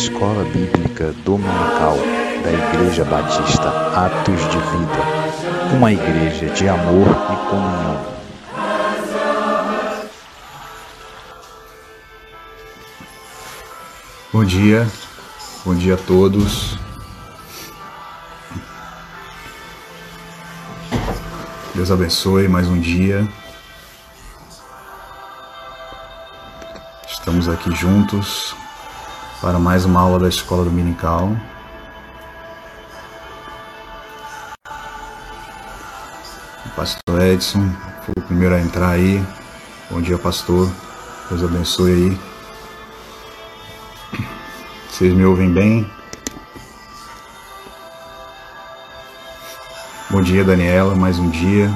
Escola Bíblica Dominical da Igreja Batista Atos de Vida, uma igreja de amor e comunhão. Bom dia, bom dia a todos. Deus abençoe mais um dia. Estamos aqui juntos para mais uma aula da Escola Dominical. O pastor Edson foi o primeiro a entrar aí. Bom dia, pastor. Deus abençoe aí. Vocês me ouvem bem? Bom dia, Daniela. Mais um dia.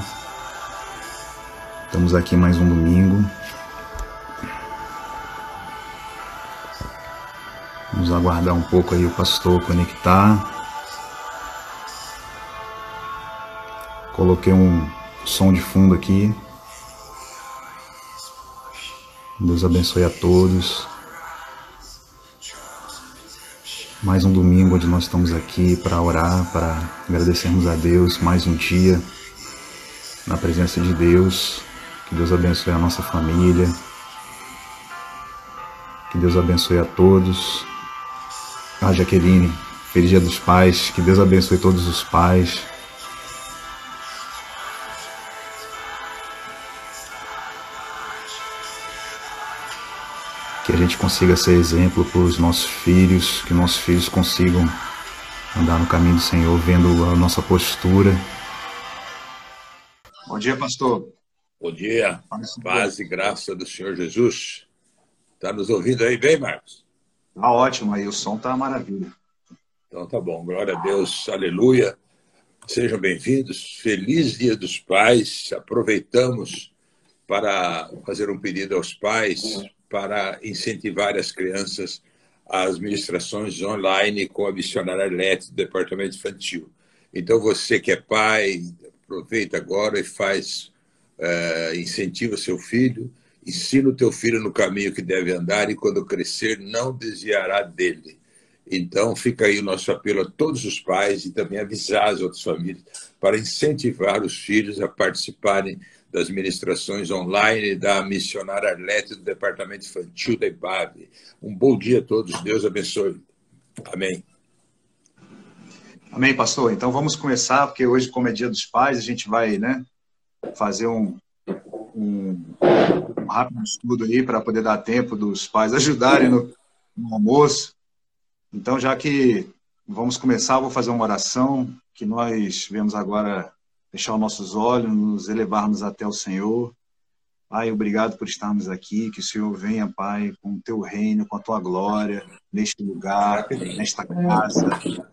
Estamos aqui mais um domingo. Vamos aguardar um pouco aí o pastor conectar. Coloquei um som de fundo aqui. Deus abençoe a todos. Mais um domingo onde nós estamos aqui para orar, para agradecermos a Deus mais um dia na presença de Deus. Que Deus abençoe a nossa família. Que Deus abençoe a todos. Ah, Jaqueline, feliz dia dos pais. Que Deus abençoe todos os pais. Que a gente consiga ser exemplo para os nossos filhos, que nossos filhos consigam andar no caminho do Senhor, vendo a nossa postura. Bom dia, pastor. Bom dia, paz e graça do Senhor Jesus. Está nos ouvindo aí bem, Marcos? Tá ótimo aí, o som tá maravilha. Então tá bom, glória a Deus, aleluia. Sejam bem-vindos, feliz Dia dos Pais. Aproveitamos para fazer um pedido aos pais para incentivar as crianças às ministrações online com a missionária Arlete do Departamento Infantil. Então você que é pai, aproveita agora e faz, uh, incentiva seu filho, ensina o teu filho no caminho que deve andar e quando crescer não desviará dele. Então fica aí o nosso apelo a todos os pais e também avisar as outras famílias para incentivar os filhos a participarem das ministrações online da missionária Arlete do Departamento Infantil da IBAB. Um bom dia a todos, Deus abençoe. Amém. Amém, pastor. Então vamos começar, porque hoje, como é dia dos pais, a gente vai né, fazer um, um, um rápido estudo aí para poder dar tempo dos pais ajudarem no, no almoço. Então, já que vamos começar, vou fazer uma oração que nós vemos agora fechar os nossos olhos, nos elevarmos até o Senhor. Pai, obrigado por estarmos aqui, que o Senhor venha, Pai, com o teu reino, com a tua glória, neste lugar, nesta casa.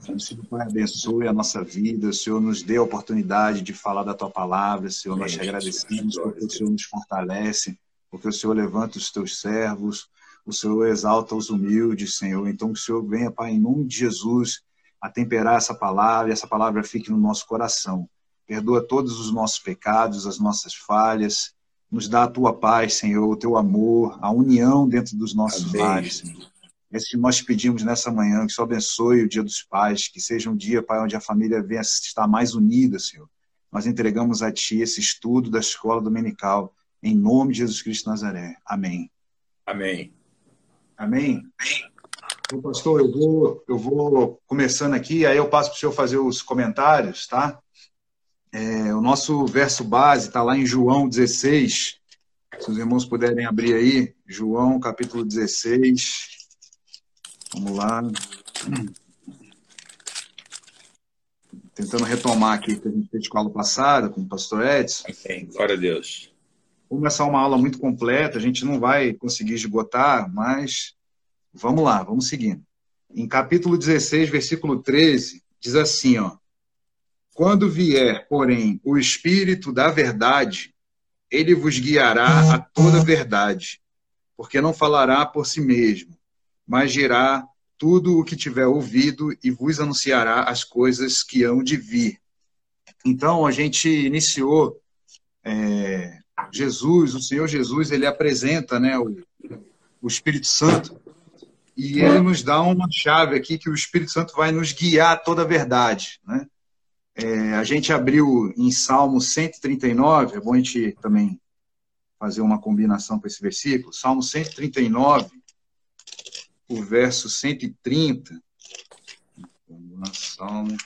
O Senhor, Pai, abençoe a nossa vida, o Senhor nos dê a oportunidade de falar da tua palavra, Senhor, nós te agradecemos porque o Senhor nos fortalece, porque o Senhor levanta os teus servos, o Senhor exalta os humildes, Senhor. Então, que o Senhor venha, Pai, em nome de Jesus, a temperar essa palavra e essa palavra fique no nosso coração. Perdoa todos os nossos pecados, as nossas falhas, nos dá a tua paz, Senhor, o teu amor, a união dentro dos nossos Amém. lares, Senhor. É isso que nós pedimos nessa manhã, que Senhor abençoe o dia dos pais, que seja um dia, Pai, onde a família venha estar mais unida, Senhor. Nós entregamos a Ti esse estudo da escola dominical, em nome de Jesus Cristo de Nazaré. Amém. Amém. Amém. Então, pastor, eu vou, eu vou começando aqui, aí eu passo para o senhor fazer os comentários, tá? É, o nosso verso base está lá em João 16. Se os irmãos puderem abrir aí, João capítulo 16. Vamos lá. Tentando retomar aqui o que a gente fez com a aula passada, com o pastor Edson. Amém. Glória a Deus. Como essa é uma aula muito completa, a gente não vai conseguir esgotar, mas vamos lá, vamos seguindo. Em capítulo 16, versículo 13, diz assim, ó. Quando vier, porém, o Espírito da verdade, ele vos guiará a toda verdade, porque não falará por si mesmo, mas dirá tudo o que tiver ouvido e vos anunciará as coisas que hão de vir. Então, a gente iniciou é, Jesus, o Senhor Jesus, ele apresenta né, o, o Espírito Santo e ele nos dá uma chave aqui que o Espírito Santo vai nos guiar a toda a verdade. Né? É, a gente abriu em Salmo 139, é bom a gente também fazer uma combinação com esse versículo. Salmo 139, o verso 130. Salmo.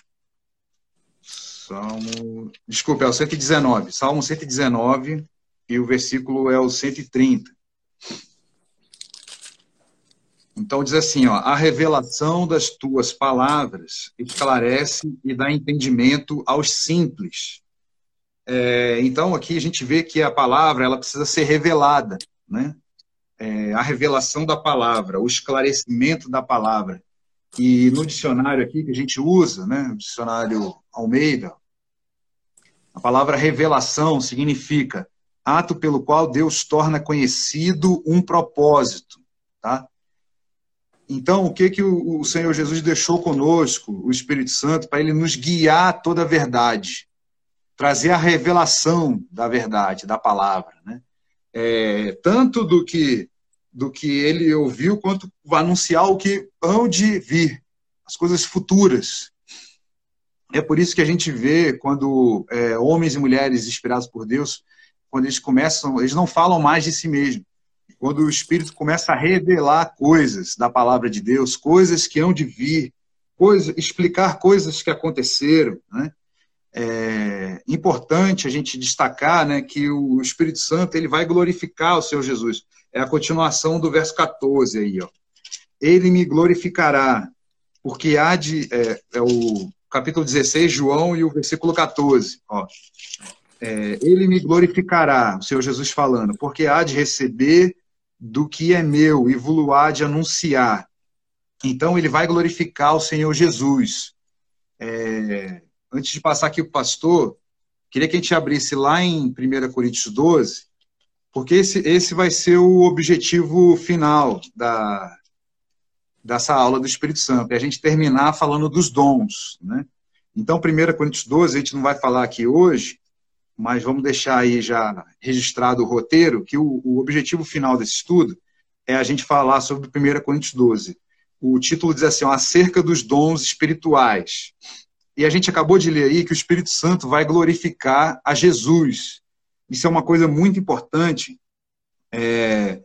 Salmo. Desculpa, é o 119. Salmo 119 e o versículo é o 130. Então diz assim, ó, a revelação das tuas palavras esclarece e dá entendimento aos simples. É, então aqui a gente vê que a palavra ela precisa ser revelada, né? É, a revelação da palavra, o esclarecimento da palavra. E no dicionário aqui que a gente usa, né, o dicionário Almeida, a palavra revelação significa ato pelo qual Deus torna conhecido um propósito, tá? Então, o que, que o, Senhor Jesus deixou conosco, o Espírito Santo, para ele nos guiar toda a verdade, trazer a revelação da verdade, da palavra, né? É, tanto do que do que ele ouviu, quanto anunciar o que hão de vir, as coisas futuras. É por isso que a gente vê quando é, homens e mulheres inspirados por Deus, quando eles começam, eles não falam mais de si mesmos quando o Espírito começa a revelar coisas da palavra de Deus, coisas que hão de vir, coisa, explicar coisas que aconteceram. Né? É importante a gente destacar né, que o Espírito Santo ele vai glorificar o Senhor Jesus. É a continuação do verso 14 aí. Ó. Ele me glorificará, porque há de. É, é o capítulo 16, João, e o versículo 14. Ó. É, ele me glorificará, o Senhor Jesus falando, porque há de receber do que é meu e há de anunciar. Então ele vai glorificar o Senhor Jesus. É, antes de passar aqui para o pastor, queria que a gente abrisse lá em 1 Coríntios 12, porque esse, esse vai ser o objetivo final da, dessa aula do Espírito Santo, é a gente terminar falando dos dons. Né? Então, 1 Coríntios 12, a gente não vai falar aqui hoje, mas vamos deixar aí já registrado o roteiro, que o, o objetivo final desse estudo é a gente falar sobre 1 Coríntios 12. O título diz assim, acerca dos dons espirituais. E a gente acabou de ler aí que o Espírito Santo vai glorificar a Jesus. Isso é uma coisa muito importante, é,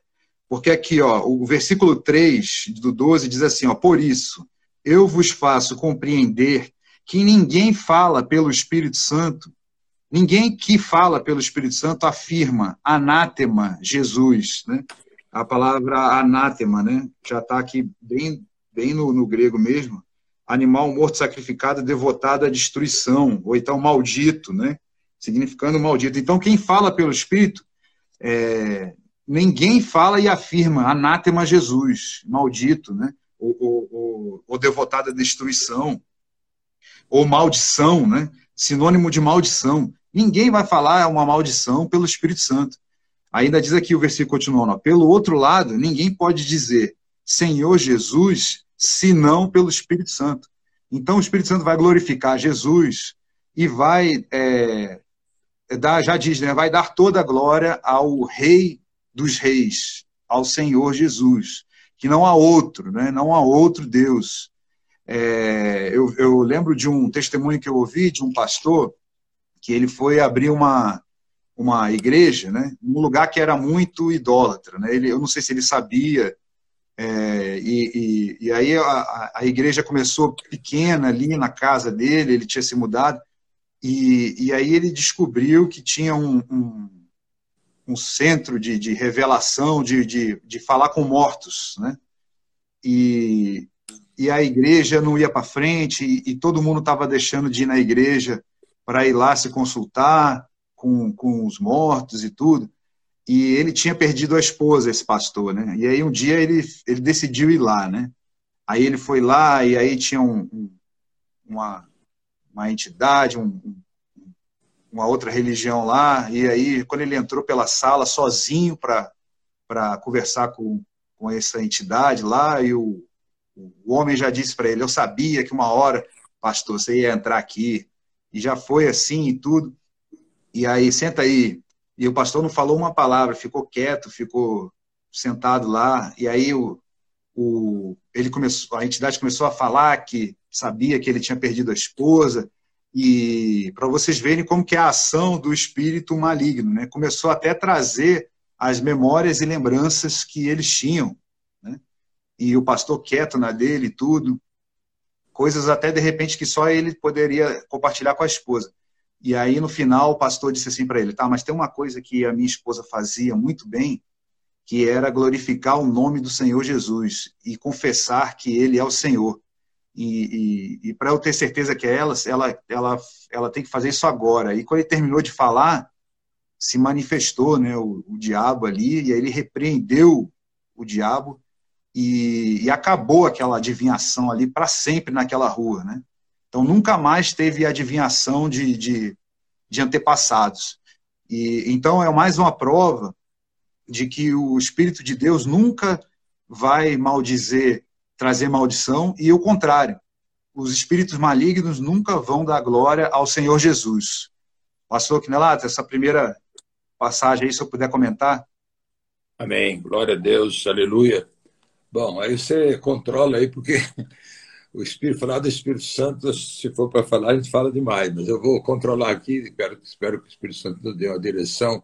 porque aqui, ó, o versículo 3 do 12 diz assim, ó, por isso, eu vos faço compreender que ninguém fala pelo Espírito Santo Ninguém que fala pelo Espírito Santo afirma anátema Jesus, né? A palavra anátema, né? Já está aqui bem, bem no, no, grego mesmo. Animal morto sacrificado, devotado à destruição, ou então maldito, né? Significando maldito. Então, quem fala pelo Espírito, é, ninguém fala e afirma anátema Jesus, maldito, né? Ou, ou, ou, ou devotado à destruição, ou maldição, né? Sinônimo de maldição. Ninguém vai falar uma maldição pelo Espírito Santo. Ainda diz aqui o versículo continuando, pelo outro lado, ninguém pode dizer Senhor Jesus, senão pelo Espírito Santo. Então o Espírito Santo vai glorificar Jesus e vai é, dar, já diz, né, vai dar toda a glória ao Rei dos Reis, ao Senhor Jesus, que não há outro, né, não há outro Deus. É, eu, eu lembro de um testemunho que eu ouvi de um pastor que ele foi abrir uma, uma igreja, né, num lugar que era muito idólatra, né, ele, eu não sei se ele sabia, é, e, e, e, aí a, a, igreja começou pequena ali na casa dele, ele tinha se mudado, e, e aí ele descobriu que tinha um, um, um centro de, de revelação, de, de, de, falar com mortos, né, e, e a igreja não ia para frente, e, e todo mundo estava deixando de ir na igreja, para ir lá se consultar com, com os mortos e tudo. E ele tinha perdido a esposa, esse pastor, né? E aí um dia ele, ele decidiu ir lá, né? Aí ele foi lá e aí tinha um, um, uma, uma entidade, um, uma outra religião lá. E aí, quando ele entrou pela sala sozinho para conversar com, com essa entidade lá, e o, o homem já disse para ele: Eu sabia que uma hora, pastor, você ia entrar aqui e já foi assim e tudo. E aí, senta aí. E o pastor não falou uma palavra, ficou quieto, ficou sentado lá. E aí o, o ele começou, a entidade começou a falar que sabia que ele tinha perdido a esposa, e para vocês verem como que é a ação do espírito maligno, né? Começou até a trazer as memórias e lembranças que eles tinham, né? E o pastor quieto na dele e tudo, coisas até de repente que só ele poderia compartilhar com a esposa. E aí no final o pastor disse assim para ele: "Tá, mas tem uma coisa que a minha esposa fazia muito bem, que era glorificar o nome do Senhor Jesus e confessar que ele é o Senhor. E, e, e para eu ter certeza que é ela, ela, ela, ela tem que fazer isso agora. E quando ele terminou de falar, se manifestou né, o, o diabo ali, e aí ele repreendeu o diabo e, e acabou aquela adivinhação ali para sempre naquela rua. Né? Então nunca mais teve adivinhação de, de, de antepassados. E, então é mais uma prova de que o Espírito de Deus nunca vai maldizer trazer maldição, e o contrário. Os espíritos malignos nunca vão dar glória ao Senhor Jesus. Pastor Quinelato, essa primeira passagem aí, se eu puder comentar. Amém. Glória a Deus. Aleluia. Bom, aí você controla aí, porque o Espírito, falar do Espírito Santo, se for para falar, a gente fala demais, mas eu vou controlar aqui, espero, espero que o Espírito Santo nos dê uma direção,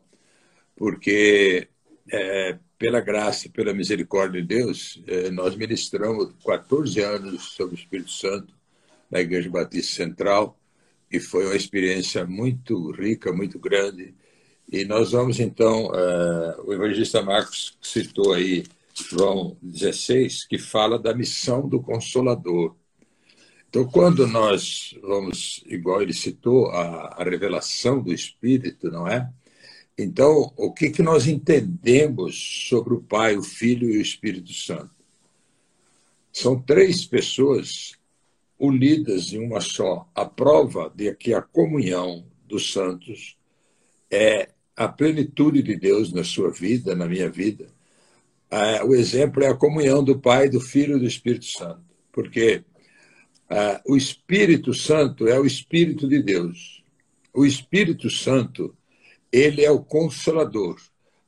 porque é, pela graça, pela misericórdia de Deus, é, nós ministramos 14 anos sobre o Espírito Santo na Igreja Batista Central e foi uma experiência muito rica, muito grande. E nós vamos então, é, o evangelista Marcos citou aí João 16, que fala da missão do Consolador. Então, quando nós vamos, igual ele citou, a, a revelação do Espírito, não é? Então, o que, que nós entendemos sobre o Pai, o Filho e o Espírito Santo? São três pessoas unidas em uma só. A prova de que a comunhão dos santos é a plenitude de Deus na sua vida, na minha vida. O exemplo é a comunhão do Pai, do Filho e do Espírito Santo. Porque o Espírito Santo é o Espírito de Deus. O Espírito Santo ele é o consolador.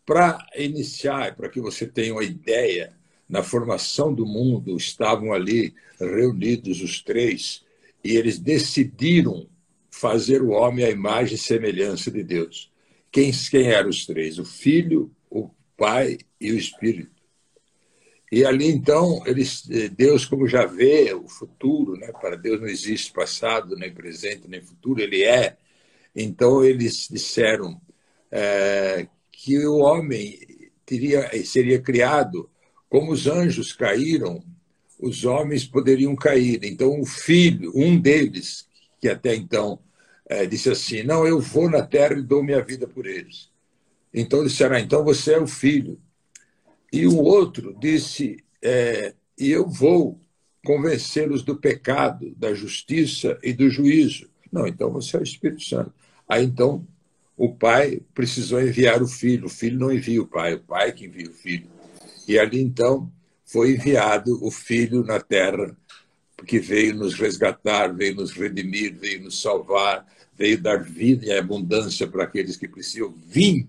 Para iniciar, para que você tenha uma ideia, na formação do mundo estavam ali reunidos os três e eles decidiram fazer o homem à imagem e semelhança de Deus. Quem, quem eram os três? O Filho, Pai e o Espírito. E ali então, eles, Deus, como já vê o futuro, né? para Deus não existe passado, nem presente, nem futuro, ele é. Então, eles disseram: é, que o homem teria, seria criado como os anjos caíram, os homens poderiam cair. Então, o filho, um deles, que até então é, disse assim: Não, eu vou na terra e dou minha vida por eles. Então disseram: ah, Então você é o filho. E o outro disse: é, E eu vou convencê-los do pecado, da justiça e do juízo. Não, então você é o Espírito Santo. Aí então o pai precisou enviar o filho, o filho não envia o pai, o pai que envia o filho. E ali então foi enviado o filho na terra, que veio nos resgatar, veio nos redimir, veio nos salvar, veio dar vida em abundância para aqueles que precisam. Vim,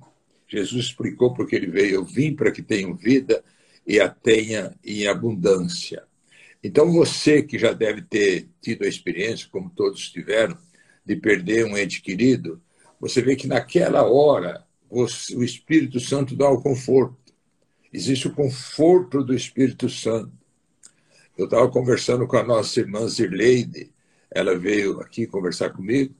Jesus explicou porque ele veio, eu vim para que tenham vida e a tenha em abundância. Então você que já deve ter tido a experiência, como todos tiveram, de perder um ente querido, você vê que naquela hora o Espírito Santo dá o conforto. Existe o conforto do Espírito Santo. Eu estava conversando com a nossa irmã Zirleide, ela veio aqui conversar comigo,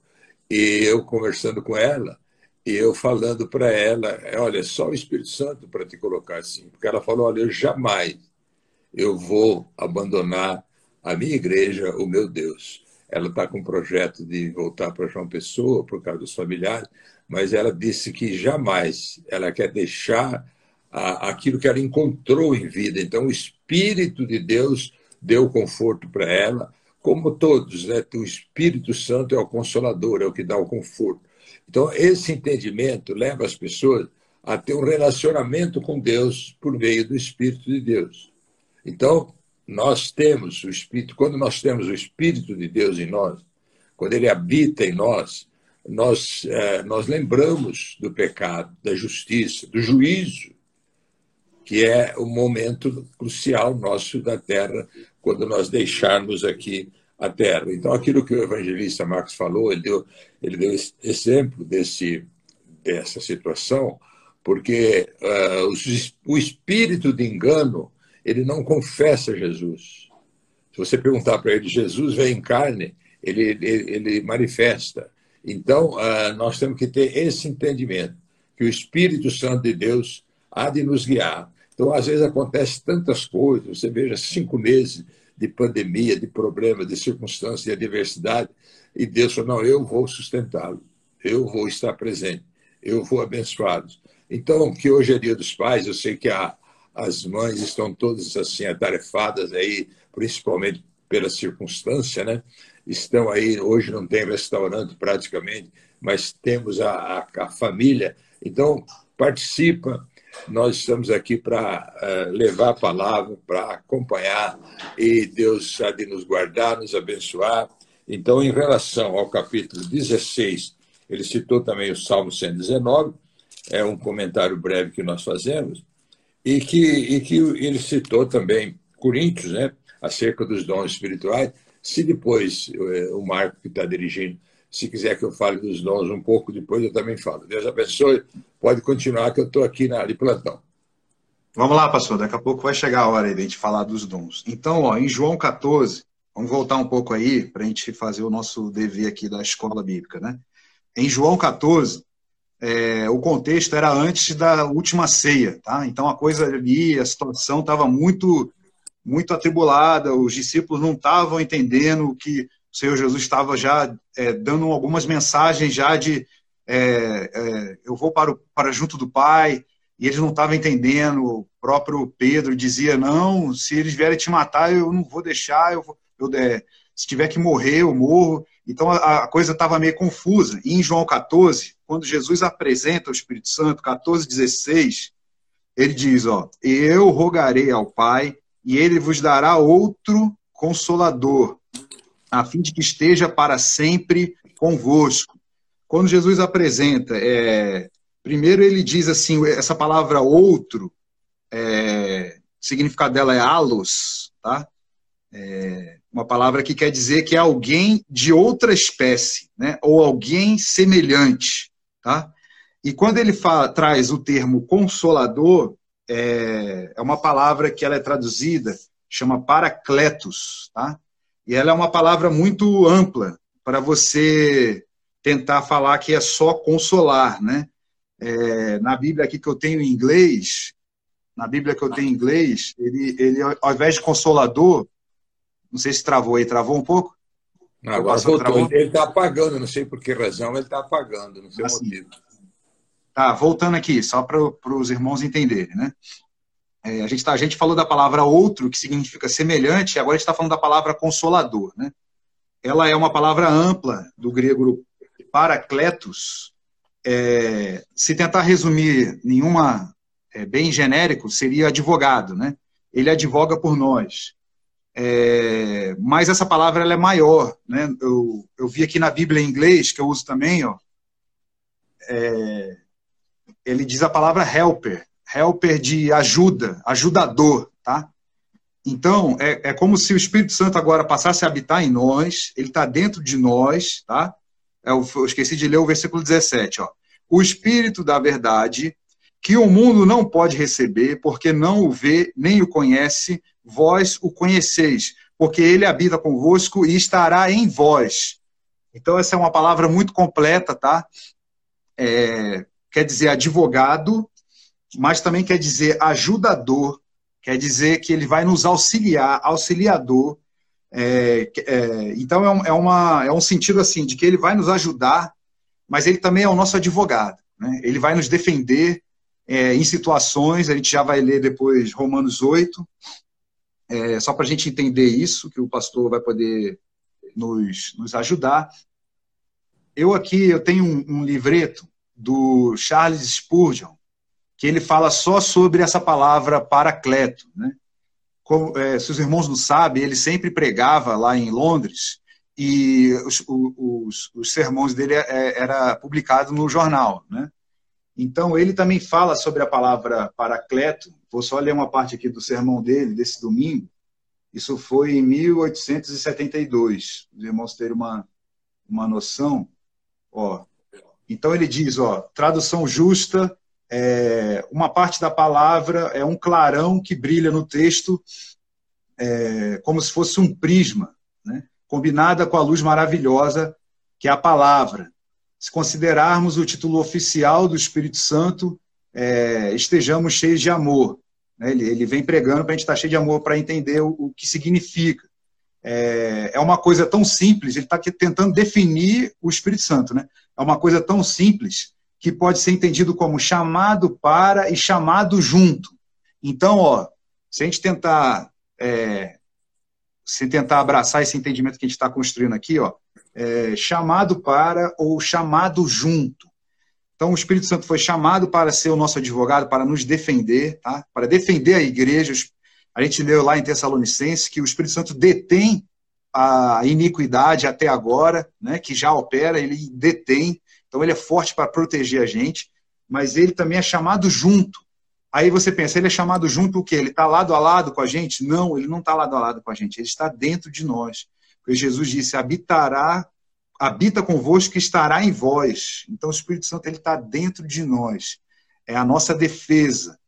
e eu conversando com ela, e eu falando para ela, olha, só o Espírito Santo para te colocar assim, porque ela falou, olha, eu jamais eu vou abandonar a minha igreja, o meu Deus. Ela está com um projeto de voltar para João Pessoa por causa dos familiares, mas ela disse que jamais ela quer deixar a, aquilo que ela encontrou em vida. Então, o Espírito de Deus deu conforto para ela, como todos, né? o Espírito Santo é o consolador, é o que dá o conforto. Então, esse entendimento leva as pessoas a ter um relacionamento com Deus por meio do Espírito de Deus. Então, nós temos o Espírito, quando nós temos o Espírito de Deus em nós, quando ele habita em nós, nós, é, nós lembramos do pecado, da justiça, do juízo que é o momento crucial nosso da Terra, quando nós deixarmos aqui a Terra. Então, aquilo que o evangelista Marcos falou, ele deu, ele deu exemplo desse, dessa situação, porque uh, o, o espírito de engano ele não confessa Jesus. Se você perguntar para ele, Jesus vem em carne, ele, ele, ele manifesta. Então, uh, nós temos que ter esse entendimento, que o Espírito Santo de Deus há de nos guiar. Então, às vezes acontece tantas coisas, você veja cinco meses de pandemia, de problema, de circunstância, de adversidade, e Deus falou, não, eu vou sustentá-lo, eu vou estar presente, eu vou abençoá-los. Então, que hoje é dia dos pais, eu sei que a, as mães estão todas assim atarefadas aí, principalmente pela circunstância, né? Estão aí, hoje não tem restaurante praticamente, mas temos a, a, a família. Então, participa. Nós estamos aqui para eh, levar a palavra, para acompanhar, e Deus há de nos guardar, nos abençoar. Então, em relação ao capítulo 16, ele citou também o Salmo 119, é um comentário breve que nós fazemos, e que, e que ele citou também Coríntios, né, acerca dos dons espirituais. Se depois eh, o Marco, que está dirigindo, se quiser que eu fale dos dons um pouco depois, eu também falo. Deus abençoe. Pode continuar, que eu estou aqui na, de plantão. Vamos lá, pastor. Daqui a pouco vai chegar a hora de a gente falar dos dons. Então, ó, em João 14, vamos voltar um pouco aí para a gente fazer o nosso dever aqui da escola bíblica, né? Em João 14, é, o contexto era antes da última ceia, tá? Então a coisa ali, a situação estava muito, muito atribulada, os discípulos não estavam entendendo que o Senhor Jesus estava já é, dando algumas mensagens já de é, é, eu vou para, o, para junto do Pai, e eles não estavam entendendo. O próprio Pedro dizia: Não, se eles vierem te matar, eu não vou deixar, eu, eu é, se tiver que morrer, eu morro. Então a, a coisa estava meio confusa. E em João 14, quando Jesus apresenta o Espírito Santo, 14, 16, ele diz: ó, Eu rogarei ao Pai, e ele vos dará outro consolador, a fim de que esteja para sempre convosco. Quando Jesus apresenta, é, primeiro ele diz assim, essa palavra outro, é, o significado dela é alos, tá? É, uma palavra que quer dizer que é alguém de outra espécie, né? ou alguém semelhante. Tá? E quando ele fala, traz o termo consolador, é, é, uma palavra que ela é traduzida, chama paracletos, tá? E ela é uma palavra muito ampla para você tentar falar que é só consolar. Né? É, na Bíblia aqui que eu tenho em inglês, na Bíblia que eu tenho em inglês, ele, ele ao invés de consolador, não sei se travou aí, travou um pouco? Não, agora voltou. Ele está apagando, não sei por que razão ele está apagando, não sei assim. o motivo. Tá, voltando aqui, só para os irmãos entenderem, né? É, a, gente tá, a gente falou da palavra outro, que significa semelhante, e agora a gente está falando da palavra consolador, né? Ela é uma palavra ampla do grego paracletos. É, se tentar resumir nenhuma é, bem genérico, seria advogado, né? Ele advoga por nós. É, mas essa palavra ela é maior. Né? Eu, eu vi aqui na Bíblia em inglês, que eu uso também, ó, é, ele diz a palavra helper, helper de ajuda, ajudador. Tá? Então, é, é como se o Espírito Santo agora passasse a habitar em nós, ele está dentro de nós. Tá? Eu, eu esqueci de ler o versículo 17. Ó. O Espírito da verdade, que o mundo não pode receber, porque não o vê nem o conhece, vós o conheceis, porque ele habita convosco e estará em vós. Então, essa é uma palavra muito completa, tá? É, quer dizer advogado, mas também quer dizer ajudador, quer dizer que ele vai nos auxiliar, auxiliador. É, é, então, é um, é, uma, é um sentido assim, de que ele vai nos ajudar, mas ele também é o nosso advogado. Né? Ele vai nos defender é, em situações, a gente já vai ler depois Romanos 8, é, só para a gente entender isso, que o pastor vai poder nos, nos ajudar. Eu aqui eu tenho um, um livreto do Charles Spurgeon, que ele fala só sobre essa palavra paracleto. Né? Como, é, se os irmãos não sabem, ele sempre pregava lá em Londres e os, os, os sermões dele é, era publicado no jornal. Né? Então, ele também fala sobre a palavra paracleto. Vou só ler uma parte aqui do sermão dele, desse domingo. Isso foi em 1872. Os irmãos terem uma, uma noção. Ó, então, ele diz, ó, tradução justa, é, uma parte da palavra é um clarão que brilha no texto é, como se fosse um prisma, né? combinada com a luz maravilhosa que é a palavra se considerarmos o título oficial do Espírito Santo, é, estejamos cheios de amor. Né? Ele, ele, vem pregando para a gente estar cheio de amor para entender o, o, que significa. É, é, uma coisa tão simples, ele está tentando definir o Espírito Santo. Né? É uma coisa tão simples que pode ser entendido como chamado para e chamado junto. Então, ó, se a gente tentar, é, se tentar abraçar esse entendimento que a gente está construindo aqui, ó, é, chamado para ou chamado junto. Então, o Espírito Santo foi chamado para ser o nosso advogado, para nos defender, tá? para defender a igreja. A gente leu lá em Tessalonicenses que o Espírito Santo detém a iniquidade até agora, né, que já opera, ele detém. Então, ele é forte para proteger a gente, mas ele também é chamado junto. Aí você pensa, ele é chamado junto o quê? Ele está lado a lado com a gente? Não, ele não está lado a lado com a gente, ele está dentro de nós. Porque Jesus disse: habitará, habita convosco e estará em vós. Então o Espírito Santo ele está dentro de nós. É a nossa defesa.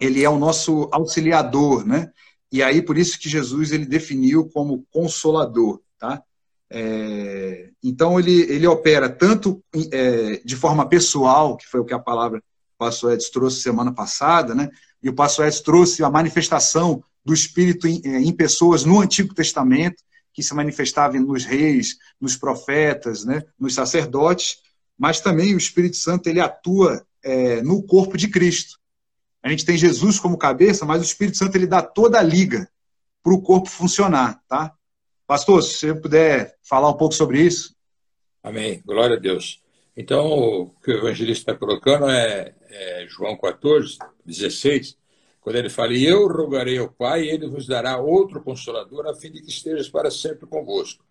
Ele é o nosso auxiliador, né? E aí por isso que Jesus ele definiu como consolador, tá? É, então ele, ele opera tanto é, de forma pessoal, que foi o que a palavra o pastor Edson trouxe semana passada, né? E o pastor Edson trouxe a manifestação do Espírito em, é, em pessoas no Antigo Testamento, que se manifestava nos reis, nos profetas, né, nos sacerdotes, mas também o Espírito Santo ele atua é, no corpo de Cristo. A gente tem Jesus como cabeça, mas o Espírito Santo ele dá toda a liga para o corpo funcionar, tá? Pastor, se você puder falar um pouco sobre isso. Amém. Glória a Deus. Então, o que o evangelista está colocando é, é João 14, 16, quando ele fala, e eu rogarei ao Pai, e ele vos dará outro consolador, a fim de que estejas para sempre convosco.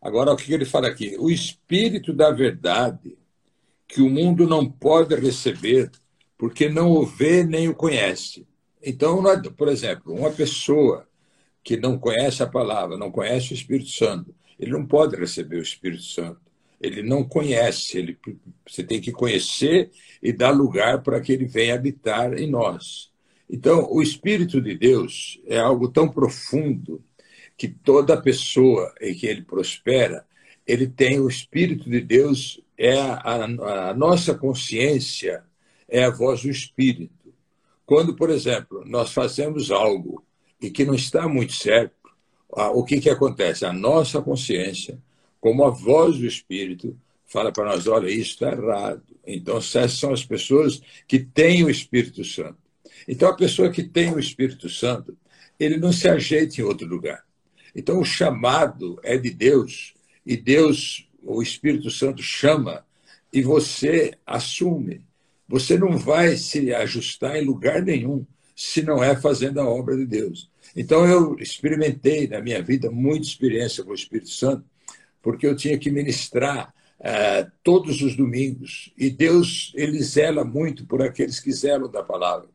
Agora, o que ele fala aqui? O Espírito da verdade, que o mundo não pode receber, porque não o vê nem o conhece. Então, por exemplo, uma pessoa que não conhece a palavra, não conhece o Espírito Santo, ele não pode receber o Espírito Santo. Ele não conhece, ele, você tem que conhecer e dar lugar para que ele venha habitar em nós. Então, o Espírito de Deus é algo tão profundo que toda pessoa em que ele prospera, ele tem o Espírito de Deus, é a, a, nossa consciência, é a voz do Espírito. Quando, por exemplo, nós fazemos algo e que não está muito certo, o que, que acontece? A nossa consciência, como a voz do Espírito, fala para nós: olha, isso está errado. Então, essas são as pessoas que têm o Espírito Santo. Então, a pessoa que tem o Espírito Santo, ele não se ajeita em outro lugar. Então, o chamado é de Deus, e Deus, o Espírito Santo, chama, e você assume. Você não vai se ajustar em lugar nenhum se não é fazendo a obra de Deus. Então, eu experimentei na minha vida muita experiência com o Espírito Santo, porque eu tinha que ministrar uh, todos os domingos. E Deus, ele zela muito por aqueles que zelam da palavra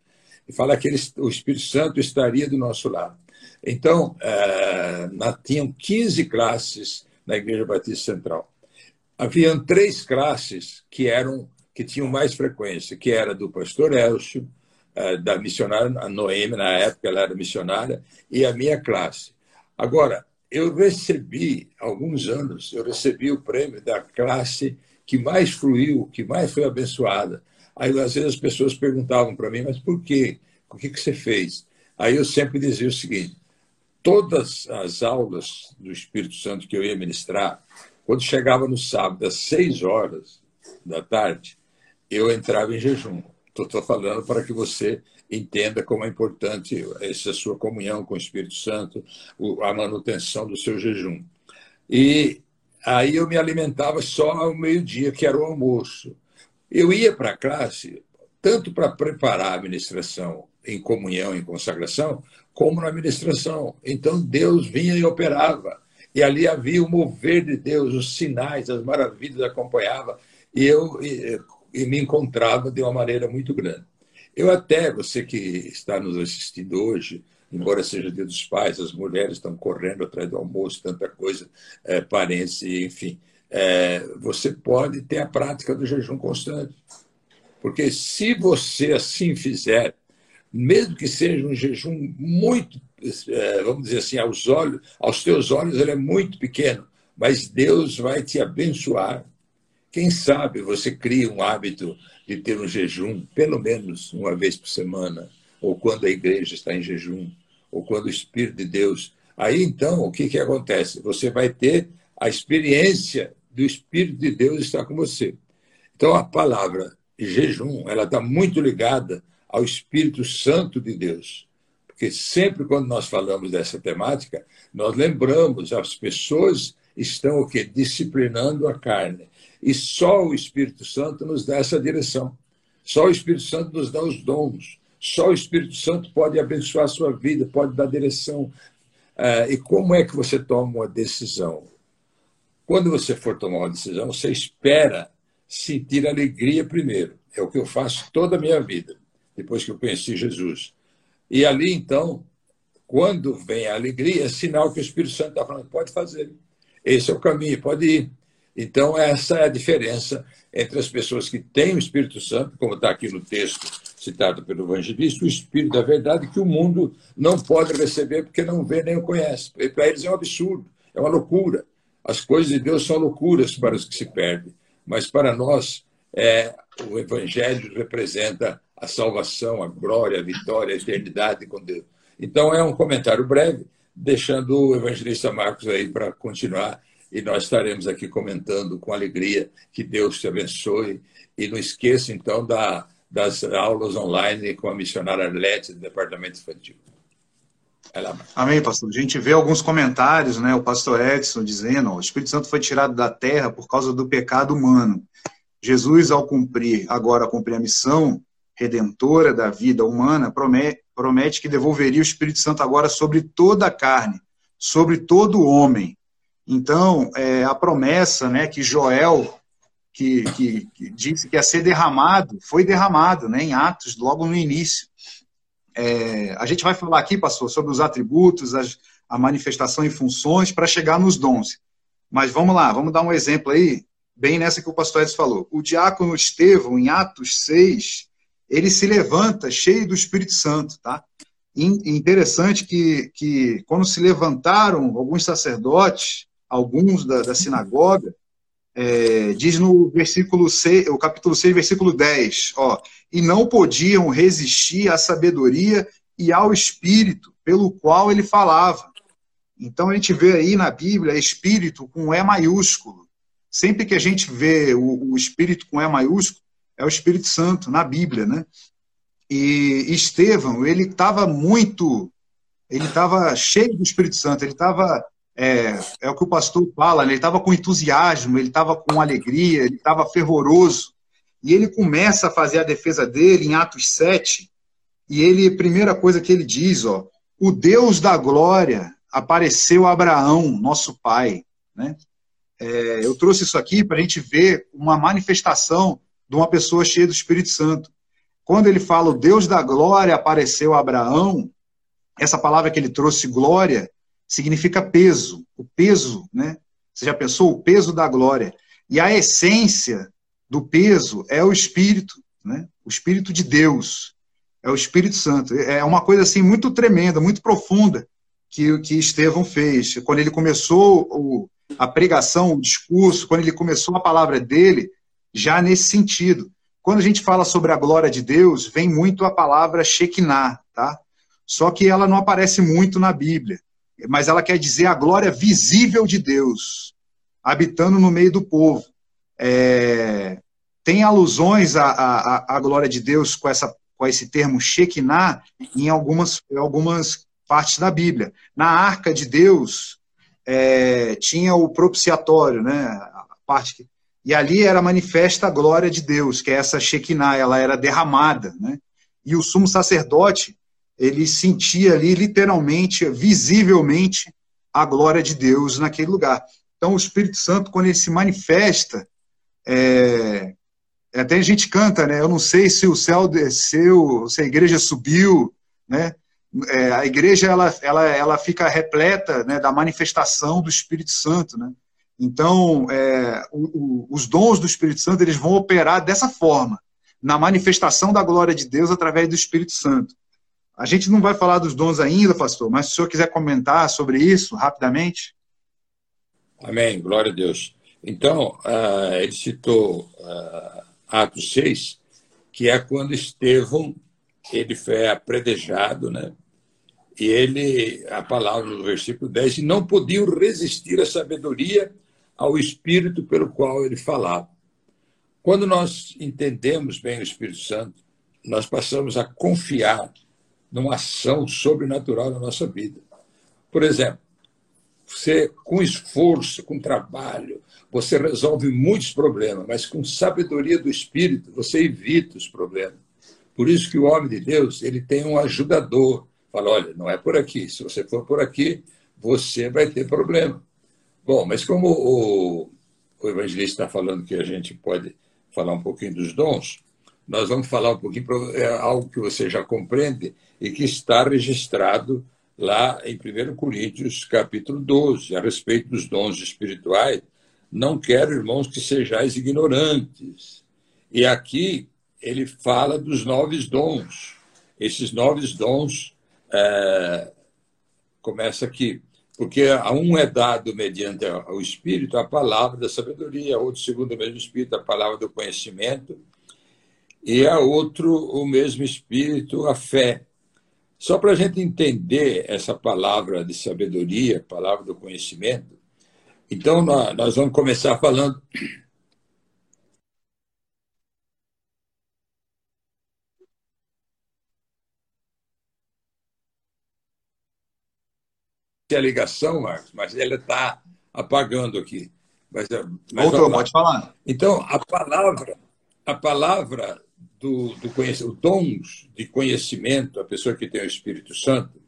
e fala que ele, o Espírito Santo estaria do nosso lado. Então, é, na, tinham 15 classes na Igreja Batista Central. Haviam três classes que eram que tinham mais frequência, que era do pastor Elcio, da missionária a Noemi, na época ela era missionária, e a minha classe. Agora, eu recebi, alguns anos, eu recebi o prêmio da classe que mais fluiu, que mais foi abençoada. Aí, às vezes, as pessoas perguntavam para mim, mas por quê? O que, que você fez? Aí eu sempre dizia o seguinte: todas as aulas do Espírito Santo que eu ia ministrar, quando chegava no sábado, às seis horas da tarde, eu entrava em jejum. Estou falando para que você entenda como é importante essa sua comunhão com o Espírito Santo, a manutenção do seu jejum. E aí eu me alimentava só ao meio-dia, que era o almoço. Eu ia para a classe tanto para preparar a administração em comunhão, em consagração, como na administração. Então Deus vinha e operava. E ali havia o mover de Deus, os sinais, as maravilhas acompanhava. E eu e me encontrava de uma maneira muito grande. Eu até, você que está nos assistindo hoje, embora seja Dia dos Pais, as mulheres estão correndo atrás do almoço, tanta coisa, é, parentes, enfim. É, você pode ter a prática do jejum constante. Porque se você assim fizer, mesmo que seja um jejum muito, é, vamos dizer assim, aos olhos, aos teus olhos ele é muito pequeno, mas Deus vai te abençoar. Quem sabe você cria um hábito de ter um jejum, pelo menos uma vez por semana, ou quando a igreja está em jejum, ou quando o Espírito de Deus. Aí então, o que, que acontece? Você vai ter a experiência do Espírito de Deus estar com você. Então, a palavra jejum, ela está muito ligada ao Espírito Santo de Deus. Porque sempre quando nós falamos dessa temática, nós lembramos, as pessoas estão o quê? Disciplinando a carne. E só o Espírito Santo nos dá essa direção. Só o Espírito Santo nos dá os dons. Só o Espírito Santo pode abençoar a sua vida, pode dar direção. Uh, e como é que você toma uma decisão? Quando você for tomar uma decisão, você espera sentir alegria primeiro. É o que eu faço toda a minha vida, depois que eu conheci Jesus. E ali, então, quando vem a alegria, é sinal que o Espírito Santo está falando, pode fazer. Esse é o caminho, pode ir. Então, essa é a diferença entre as pessoas que têm o Espírito Santo, como está aqui no texto citado pelo evangelista, o Espírito da verdade que o mundo não pode receber porque não vê nem o conhece. Para eles é um absurdo, é uma loucura. As coisas de Deus são loucuras para os que se perdem mas para nós é, o Evangelho representa a salvação, a glória, a vitória, a eternidade com Deus. Então é um comentário breve, deixando o evangelista Marcos aí para continuar e nós estaremos aqui comentando com alegria. Que Deus te abençoe e não esqueça então da, das aulas online com a missionária Arlete do Departamento Infantil. Amém, pastor. A gente vê alguns comentários, né? O pastor Edson dizendo: o Espírito Santo foi tirado da terra por causa do pecado humano. Jesus, ao cumprir, agora cumprir a missão redentora da vida humana, promete, promete que devolveria o Espírito Santo agora sobre toda a carne, sobre todo o homem. Então, é, a promessa né, que Joel, que, que, que disse que ia ser derramado, foi derramado né, em Atos, logo no início. É, a gente vai falar aqui, pastor, sobre os atributos, as, a manifestação e funções para chegar nos dons. Mas vamos lá, vamos dar um exemplo aí, bem nessa que o pastor Edson falou. O diácono Estevão, em Atos 6, ele se levanta cheio do Espírito Santo, tá? interessante que, que quando se levantaram alguns sacerdotes, alguns da, da sinagoga, é, diz no versículo 6, o capítulo 6, versículo 10, ó, e não podiam resistir à sabedoria e ao espírito pelo qual ele falava. Então a gente vê aí na Bíblia espírito com E maiúsculo. Sempre que a gente vê o, o espírito com E maiúsculo, é o Espírito Santo na Bíblia, né? E Estevão, ele estava muito, ele estava cheio do Espírito Santo, ele estava é, é o que o pastor fala, né? ele estava com entusiasmo, ele estava com alegria, ele estava fervoroso. E ele começa a fazer a defesa dele em Atos 7, e ele, primeira coisa que ele diz, ó, o Deus da glória apareceu a Abraão, nosso pai. Né? É, eu trouxe isso aqui para a gente ver uma manifestação de uma pessoa cheia do Espírito Santo. Quando ele fala o Deus da glória apareceu a Abraão, essa palavra que ele trouxe, glória, significa peso, o peso, né? Você já pensou o peso da glória? E a essência do peso é o Espírito, né? O Espírito de Deus, é o Espírito Santo. É uma coisa assim muito tremenda, muito profunda que que Estevão fez quando ele começou o, a pregação, o discurso, quando ele começou a palavra dele, já nesse sentido. Quando a gente fala sobre a glória de Deus, vem muito a palavra Shekinah, tá? Só que ela não aparece muito na Bíblia mas ela quer dizer a glória visível de Deus, habitando no meio do povo. É, tem alusões à, à, à, glória de Deus com, essa, com esse termo Shekinah em algumas, em algumas partes da Bíblia. Na arca de Deus é, tinha o propiciatório, né, a parte que, e ali era manifesta a glória de Deus, que é essa Shekinah, ela era derramada, né? E o sumo sacerdote ele sentia ali literalmente, visivelmente, a glória de Deus naquele lugar. Então, o Espírito Santo, quando ele se manifesta, é, até a gente canta, né? Eu não sei se o céu desceu, se a igreja subiu, né? É, a igreja ela, ela, ela fica repleta né, da manifestação do Espírito Santo, né? Então, é, o, o, os dons do Espírito Santo eles vão operar dessa forma, na manifestação da glória de Deus através do Espírito Santo. A gente não vai falar dos dons ainda, pastor, mas se o senhor quiser comentar sobre isso rapidamente. Amém, glória a Deus. Então, uh, ele citou uh, Atos 6, que é quando Estevão ele foi apredejado, né? E ele, a palavra no versículo 10, e não podiam resistir à sabedoria, ao espírito pelo qual ele falava. Quando nós entendemos bem o Espírito Santo, nós passamos a confiar numa ação sobrenatural na nossa vida. Por exemplo, você, com esforço, com trabalho, você resolve muitos problemas, mas com sabedoria do Espírito, você evita os problemas. Por isso que o homem de Deus ele tem um ajudador. Fala, olha, não é por aqui. Se você for por aqui, você vai ter problema. Bom, mas como o, o evangelista está falando que a gente pode falar um pouquinho dos dons, nós vamos falar um pouquinho, é algo que você já compreende e que está registrado lá em 1 Coríntios, capítulo 12, a respeito dos dons espirituais. Não quero, irmãos, que sejais ignorantes. E aqui ele fala dos novos dons. Esses novos dons é, começa aqui, porque a um é dado mediante o Espírito a palavra da sabedoria, outro, segundo o mesmo Espírito, a palavra do conhecimento, e a outro, o mesmo Espírito, a fé. Só para a gente entender essa palavra de sabedoria, palavra do conhecimento, então nós vamos começar falando a ligação, Marcos, mas ela está apagando aqui. Mas, mas Voltou, pode falar. Então, a palavra, a palavra do, do conhecimento, dons de conhecimento, a pessoa que tem o Espírito Santo,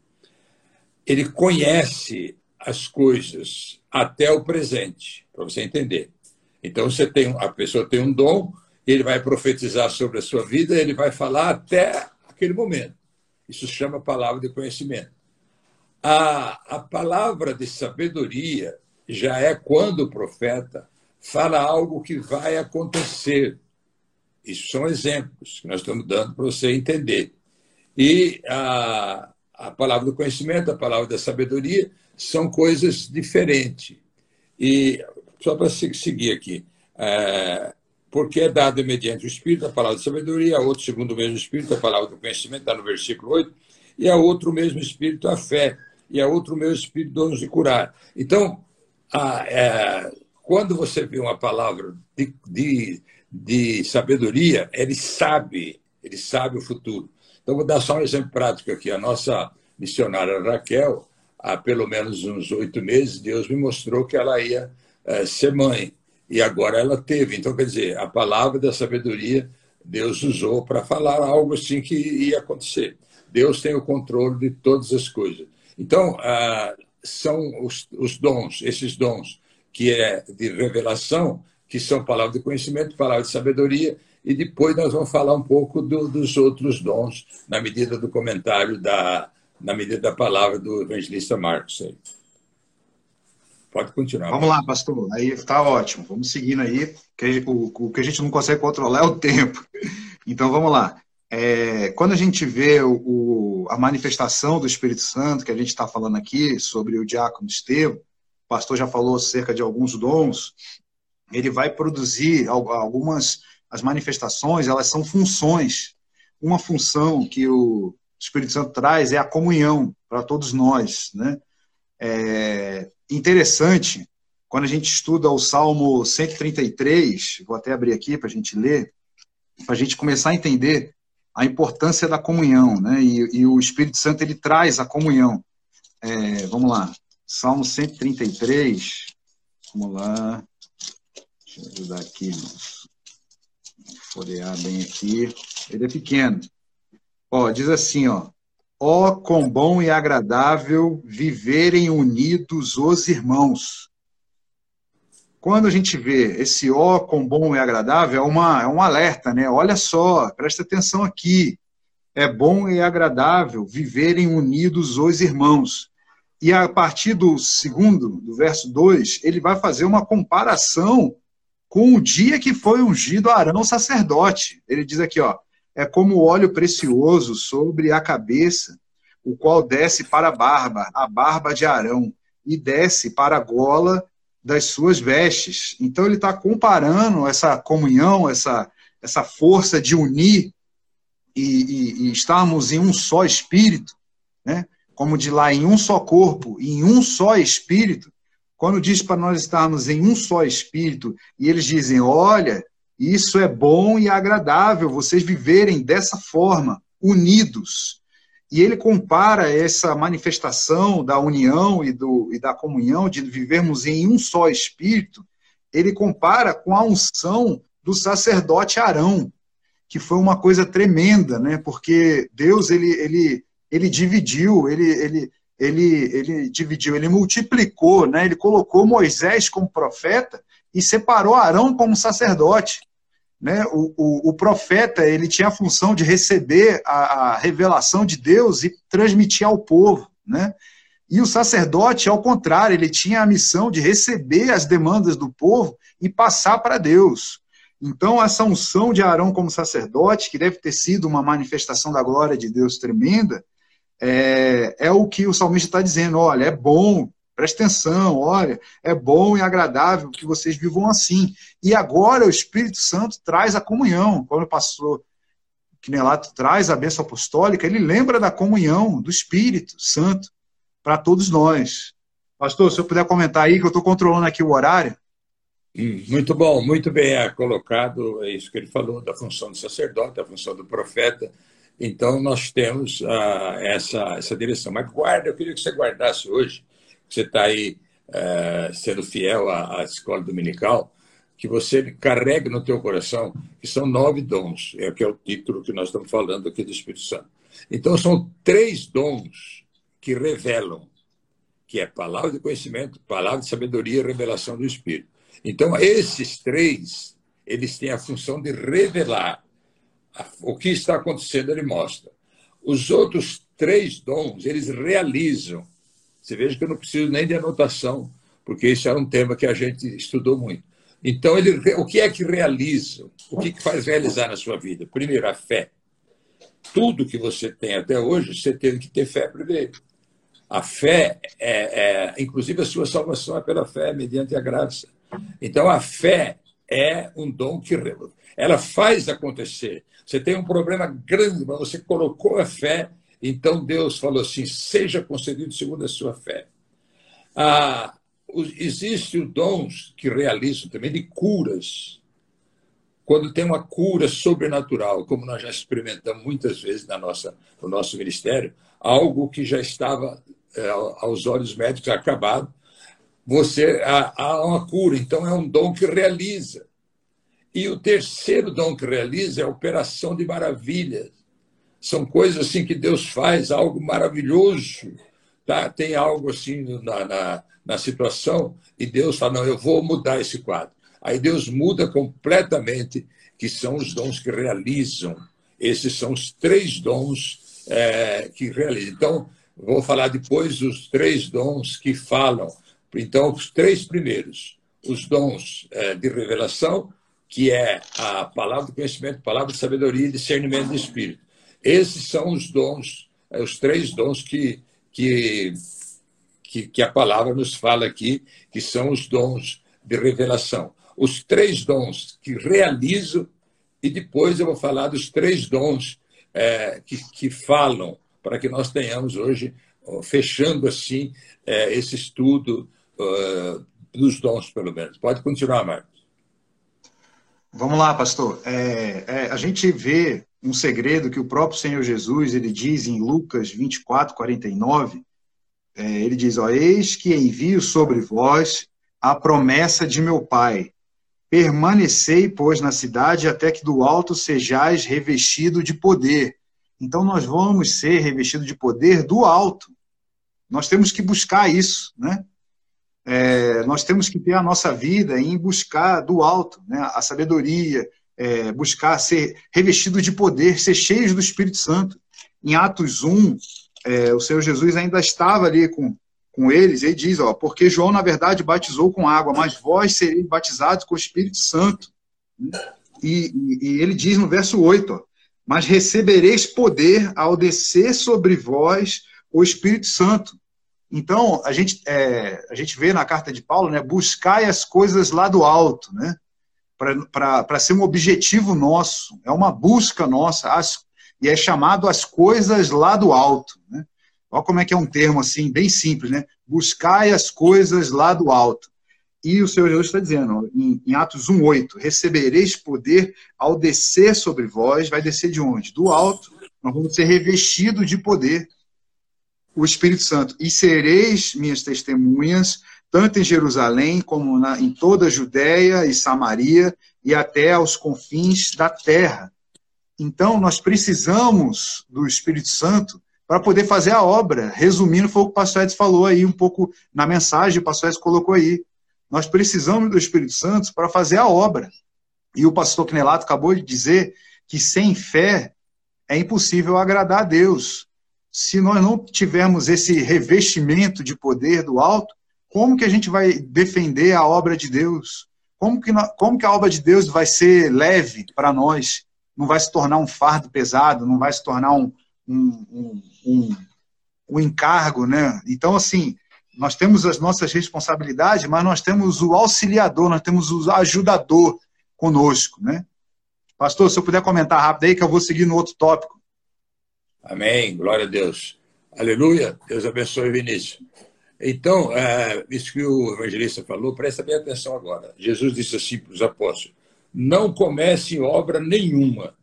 ele conhece as coisas até o presente, para você entender. Então, você tem, a pessoa tem um dom, ele vai profetizar sobre a sua vida, ele vai falar até aquele momento. Isso se chama palavra de conhecimento. A, a palavra de sabedoria já é quando o profeta fala algo que vai acontecer. Isso são exemplos que nós estamos dando para você entender. E a, a palavra do conhecimento, a palavra da sabedoria, são coisas diferentes. E só para seguir aqui, é, porque é dado mediante o Espírito a palavra da sabedoria, a outro segundo o mesmo Espírito a palavra do conhecimento, está no versículo 8, e a outro mesmo Espírito a fé e a outro o meu espírito donos de curar. Então, a, é, quando você vê uma palavra de, de, de, sabedoria, ele sabe, ele sabe o futuro. Então, vou dar só um exemplo prático aqui. A nossa missionária Raquel, há pelo menos uns oito meses, Deus me mostrou que ela ia é, ser mãe. E agora ela teve. Então, quer dizer, a palavra da sabedoria Deus usou para falar algo assim que ia acontecer. Deus tem o controle de todas as coisas. Então, ah, são os, os dons, esses dons que é de revelação, que são palavras de conhecimento, palavras de sabedoria, e depois nós vamos falar um pouco do, dos outros dons, na medida do comentário, da, na medida da palavra do evangelista Marcos. Aí. Pode continuar. Vamos lá, pastor. Aí está ótimo. Vamos seguindo aí. Que o, o que a gente não consegue controlar é o tempo. Então vamos lá. É, quando a gente vê o, o, a manifestação do Espírito Santo, que a gente está falando aqui sobre o diácono Estevão, o pastor já falou acerca de alguns dons, ele vai produzir algumas, as manifestações, elas são funções. Uma função que o Espírito Santo traz é a comunhão para todos nós. Né? É interessante, quando a gente estuda o Salmo 133, vou até abrir aqui para a gente ler, para a gente começar a entender a importância da comunhão, né? E, e, o Espírito Santo ele traz a comunhão. É, vamos lá, Salmo 133. Vamos lá. Deixa eu ajudar aqui, irmãos. Folhear bem aqui. Ele é pequeno. Ó, diz assim, ó. Ó, quão bom e agradável viverem unidos os irmãos. quando a gente vê esse ó com bom e agradável, é, uma, é um alerta, né? Olha só, presta atenção aqui. É bom e agradável viverem unidos os irmãos. E a partir do segundo, do verso 2, ele vai fazer uma comparação com o dia que foi ungido Arão sacerdote. Ele diz aqui, ó, é como óleo precioso sobre a cabeça, o qual desce para a barba, a barba de Arão, e desce para a gola das suas vestes. Então ele está comparando essa comunhão, essa, essa força de unir e, e, e, estarmos em um só espírito, né? como de lá em um só corpo, em um só espírito. Quando diz para nós estarmos em um só espírito, e eles dizem: olha, isso é bom e agradável, vocês viverem dessa forma, unidos. E ele compara essa manifestação da união e, do, e da comunhão, de vivermos em um só espírito, ele compara com a unção do sacerdote Arão, que foi uma coisa tremenda, né? Porque Deus ele, ele, ele dividiu, ele, ele, ele, ele dividiu, ele multiplicou, né? Ele colocou Moisés como profeta e separou Arão como sacerdote. Né? O, o, o, profeta ele tinha a função de receber a, a, revelação de Deus e transmitir ao povo. Né? E o sacerdote, ao contrário, ele tinha a missão de receber as demandas do povo e passar para Deus. Então, essa unção de Arão como sacerdote, que deve ter sido uma manifestação da glória de Deus tremenda, é, é o que o salmista está dizendo: olha, é bom Presta atenção, olha, é bom e agradável que vocês vivam assim. E agora o Espírito Santo traz a comunhão. Quando o pastor Quinelato traz a bênção apostólica, ele lembra da comunhão do Espírito Santo para todos nós. Pastor, se eu puder comentar aí, que eu estou controlando aqui o horário. Hum, muito bom, muito bem é colocado, é isso que ele falou, da função do sacerdote, da função do profeta. Então, nós temos ah, essa, essa direção. Mas guarda, eu queria que você guardasse hoje você está aí é, sendo fiel à, à, escola dominical, que você carregue no teu coração, que são nove dons, é que é o título que nós estamos falando aqui do Espírito Santo. Então, são três dons que revelam, que é palavra de conhecimento, palavra de sabedoria e revelação do Espírito. Então, esses três, eles têm a função de revelar o que está acontecendo, ele mostra. Os outros três dons, eles realizam você veja que eu não preciso nem de anotação, porque isso era um tema que a gente estudou muito. Então, ele, o que é que realiza? O que, que faz realizar na sua vida? Primeiro, a fé. Tudo que você tem até hoje, você teve que ter fé primeiro. A fé, é, é, inclusive a sua salvação é pela fé, mediante a graça. Então, a fé é um dom que ela faz acontecer. Você tem um problema grande, mas você colocou a fé então Deus falou assim: seja concedido segundo a sua fé. Ah, Existem dons que realizam também de curas. Quando tem uma cura sobrenatural, como nós já experimentamos muitas vezes na nossa, no nosso ministério, algo que já estava é, aos olhos médicos acabado, você há, há uma cura. Então é um dom que realiza. E o terceiro dom que realiza é a operação de maravilhas são coisas assim que Deus faz, algo maravilhoso. Tá? Tem algo assim na, na, na situação e Deus fala: não, eu vou mudar esse quadro. Aí Deus muda completamente, que são os dons que realizam. Esses são os três dons é, que realizam. Então, vou falar depois dos três dons que falam. Então, os três primeiros: os dons é, de revelação, que é a palavra do conhecimento, palavra de sabedoria e discernimento do espírito. Esses são os dons, é, os três dons que, que, que, que a palavra nos fala aqui, que são os dons de revelação. Os três dons que realizo, e depois eu vou falar dos três dons é, que, que falam, para que nós tenhamos hoje, fechando assim, é, esse estudo uh, dos dons, pelo menos. Pode continuar, Marcos. Vamos lá, pastor. É, é, a gente vê um segredo que o próprio Senhor Jesus ele diz em Lucas 24, 49. É, ele diz: ó, Eis que envio sobre vós a promessa de meu Pai. Permanecei, pois, na cidade até que do alto sejais revestido de poder. Então, nós vamos ser revestidos de poder do alto. Nós temos que buscar isso, né? É, nós temos que ter a nossa vida em buscar do alto, né, a sabedoria, é, buscar ser revestido de poder, ser cheios do Espírito Santo. Em Atos 1, é, o Senhor Jesus ainda estava ali com, com eles, e ele diz, ó, porque João, na verdade, batizou com água, mas vós sereis batizados com o Espírito Santo. E, e, e ele diz no verso 8, ó, mas recebereis poder ao descer sobre vós o Espírito Santo. Então, a gente, é, a gente vê na carta de Paulo, né, buscai as coisas lá do alto, né, para ser um objetivo nosso, é uma busca nossa, as, e é chamado as coisas lá do alto. Né? Olha como é que é um termo assim, bem simples, né? Buscai as coisas lá do alto. E o Senhor Jesus está dizendo, em, em Atos 1,8, recebereis poder ao descer sobre vós, vai descer de onde? Do alto. Nós vamos ser revestidos de poder, o Espírito Santo. E sereis minhas testemunhas, tanto em Jerusalém como na, em toda a Judéia e Samaria e até aos confins da terra. Então, nós precisamos do Espírito Santo para poder fazer a obra. Resumindo, foi o que o pastor Edson falou aí um pouco na mensagem, o pastor Edson colocou aí. Nós precisamos do Espírito Santo para fazer a obra. E o pastor Knelato acabou de dizer que sem fé é impossível agradar a Deus. Se nós não tivermos esse revestimento de poder do alto, como que a gente vai defender a obra de Deus? Como que, como que a obra de Deus vai ser leve para nós? Não vai se tornar um fardo pesado, não vai se tornar um, um, um, um, um encargo, né? Então, assim, nós temos as nossas responsabilidades, mas nós temos o auxiliador, nós temos o ajudador conosco, né? Pastor, se eu puder comentar rápido aí, que eu vou seguir no outro tópico. Amém, glória a Deus. Aleluia, Deus abençoe Vinícius. Então, é, isso que o evangelista falou, presta bem atenção agora. Jesus disse assim para os apóstolos: Não comece obra nenhuma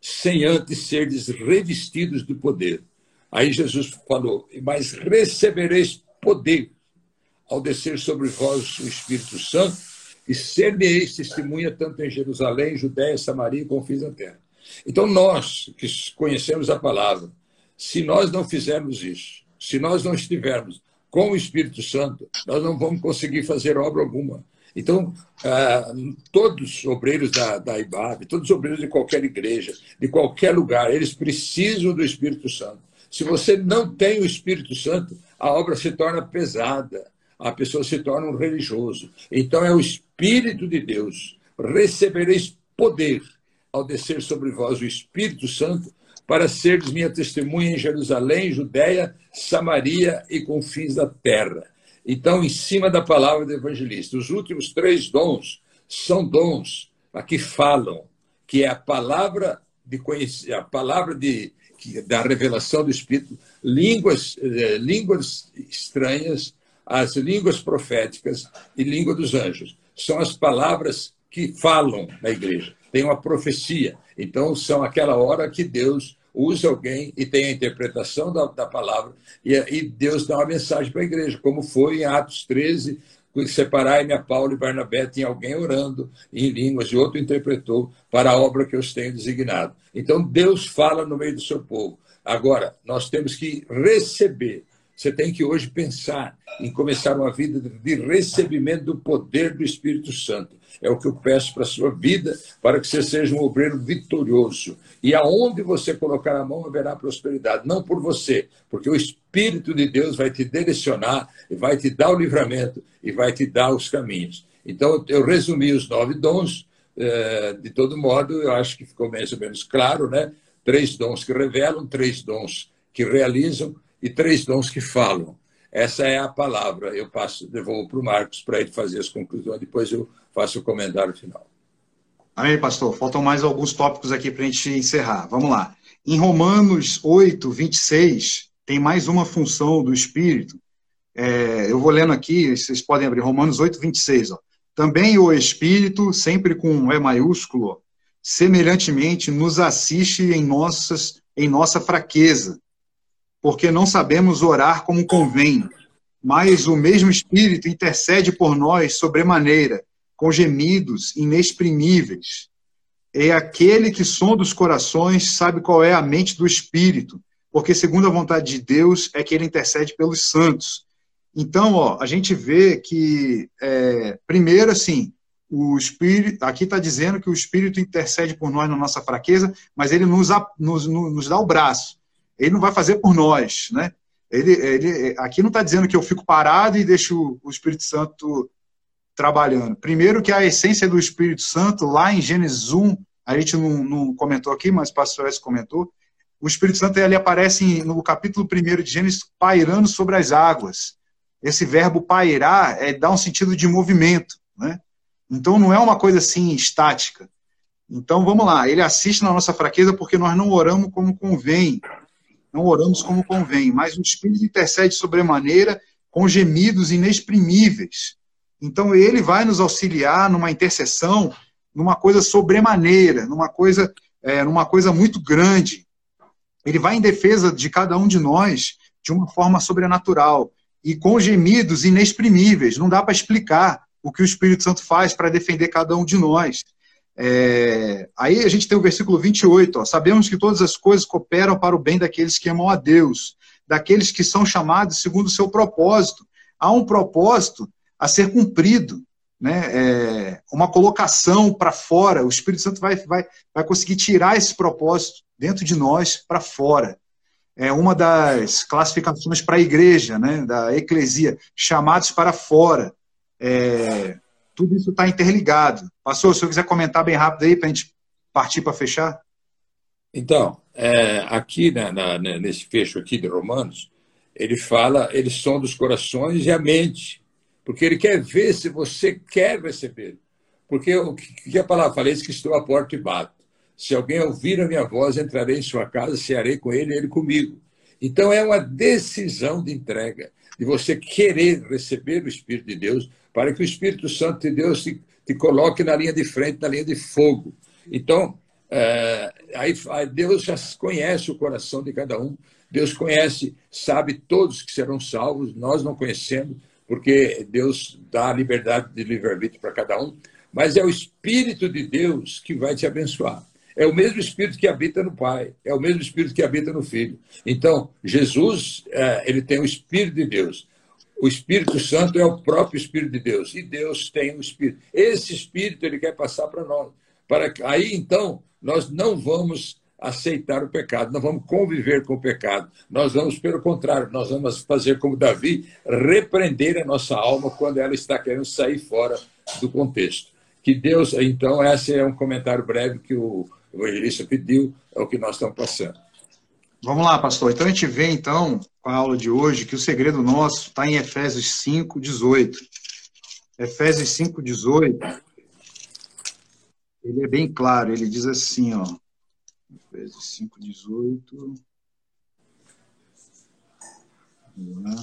sem antes serdes revestidos do poder. Aí Jesus falou: Mas recebereis poder ao descer sobre vós o Espírito Santo e ser-me-eis testemunha tanto em Jerusalém, Judéia, Samaria e confins da terra. Então, nós que conhecemos a palavra, se nós não fizermos isso, se nós não estivermos com o Espírito Santo, nós não vamos conseguir fazer obra alguma. Então, ah, todos os obreiros da, da IBAB, todos os obreiros de qualquer igreja, de qualquer lugar, eles precisam do Espírito Santo. Se você não tem o Espírito Santo, a obra se torna pesada, a pessoa se torna um religioso. Então, é o Espírito de Deus. Recebereis poder ao descer sobre vós o Espírito Santo para seres minha testemunha em Jerusalém, Judéia, Samaria e confins da terra. Então, em cima da palavra do evangelista, os últimos três dons são dons que falam, que é a palavra de conhecer, a palavra de, da revelação do Espírito, línguas, eh, línguas estranhas, as línguas proféticas e língua dos anjos. São as palavras que falam na igreja. Tem uma profecia. Então, são aquela hora que Deus usa alguém e tem a interpretação da, da palavra, e, e, Deus dá uma mensagem para a igreja, como foi em Atos 13, separai-me a Paulo e Barnabé, tinha alguém orando em línguas e outro interpretou para a obra que eu tenho designado. Então Deus fala no meio do seu povo. Agora, nós temos que receber. Você tem que hoje pensar em começar uma vida de recebimento do poder do Espírito Santo. É o que eu peço para a sua vida, para que você seja um obreiro vitorioso. E aonde você colocar a mão haverá prosperidade. Não por você, porque o Espírito de Deus vai te direcionar, e vai te dar o livramento e vai te dar os caminhos. Então, eu resumi os nove dons. Eh, de todo modo, eu acho que ficou mais ou menos claro, né? Três dons que revelam, três dons que realizam e três dons que falam. Essa é a palavra. Eu passo, devolvo para o Marcos para ele fazer as conclusões, depois eu faço o comentário final. Amém, pastor. Faltam mais alguns tópicos aqui para a gente encerrar. Vamos lá. Em Romanos 8, 26, tem mais uma função do Espírito. É, eu vou lendo aqui, vocês podem abrir. Romanos 8, 26. Ó. Também o Espírito, sempre com um E maiúsculo, semelhantemente nos assiste em, nossas, em nossa fraqueza porque não sabemos orar como convém, mas o mesmo Espírito intercede por nós sobremaneira, com gemidos inexprimíveis. É aquele que sonda os corações, sabe qual é a mente do Espírito, porque segundo a vontade de Deus é que ele intercede pelos santos. Então, ó, a gente vê que, é, primeiro, assim, o Espírito, aqui está dizendo que o Espírito intercede por nós na nossa fraqueza, mas ele nos, nos, nos dá o braço. Ele não vai fazer por nós, né? Ele, ele, aqui não está dizendo que eu fico parado e deixo o Espírito Santo trabalhando. Primeiro que a essência do Espírito Santo, lá em Gênesis 1, a gente não, não comentou aqui, mas o pastor S comentou, o Espírito Santo ele aparece no capítulo 1 de Gênesis pairando sobre as águas. Esse verbo pairar é, dá um sentido de movimento, né? Então não é uma coisa assim estática. Então vamos lá, ele assiste na nossa fraqueza porque nós não oramos como convém. Não oramos como convém, mas o Espírito intercede sobremaneira com gemidos inexprimíveis. Então ele vai nos auxiliar numa intercessão, numa coisa sobremaneira, numa coisa, é, numa coisa muito grande. Ele vai em defesa de cada um de nós de uma forma sobrenatural e com gemidos inexprimíveis. Não dá para explicar o que o Espírito Santo faz para defender cada um de nós. É, aí a gente tem o versículo 28, ó, sabemos que todas as coisas cooperam para o bem daqueles que amam a Deus, daqueles que são chamados segundo o seu propósito. Há um propósito a ser cumprido, né? É, uma colocação para fora. O Espírito Santo vai, vai, vai conseguir tirar esse propósito dentro de nós para fora. É uma das classificações para a igreja, né? da eclesia, chamados para fora. É, tudo isso está interligado. Pastor, se eu quiser comentar bem rápido aí para a gente partir para fechar. Então, é, aqui na, na, nesse fecho aqui de Romanos, ele fala, ele sonda os corações e a mente, porque ele quer ver se você quer receber. Porque o que a palavra fala? Eis que estou à porta e bato. Se alguém ouvir a minha voz, entrarei em sua casa, cearei com ele e ele comigo. Então é uma decisão de entrega, de você querer receber o Espírito de Deus, para que o Espírito Santo de Deus te, te coloque na linha de frente, na linha de fogo. Então, é, aí, Deus já conhece o coração de cada um, Deus conhece, sabe todos que serão salvos, nós não conhecemos, porque Deus dá a liberdade de livre-arbítrio para cada um, mas é o Espírito de Deus que vai te abençoar. É o mesmo Espírito que habita no Pai, é o mesmo Espírito que habita no Filho. Então, Jesus, é, ele tem o Espírito de Deus. O Espírito Santo é o próprio Espírito de Deus e Deus tem o Espírito. Esse Espírito ele quer passar para nós. Para aí então nós não vamos aceitar o pecado, não vamos conviver com o pecado. Nós vamos, pelo contrário, nós vamos fazer como Davi, repreender a nossa alma quando ela está querendo sair fora do contexto. Que Deus, então, esse é um comentário breve que o evangelista pediu, é o que nós estamos passando. Vamos lá, pastor. Então a gente vê, então, com a aula de hoje, que o segredo nosso está em Efésios 5, 18. Efésios 5, 18. Ele é bem claro, ele diz assim, ó. Efésios 5, 18. Vamos lá.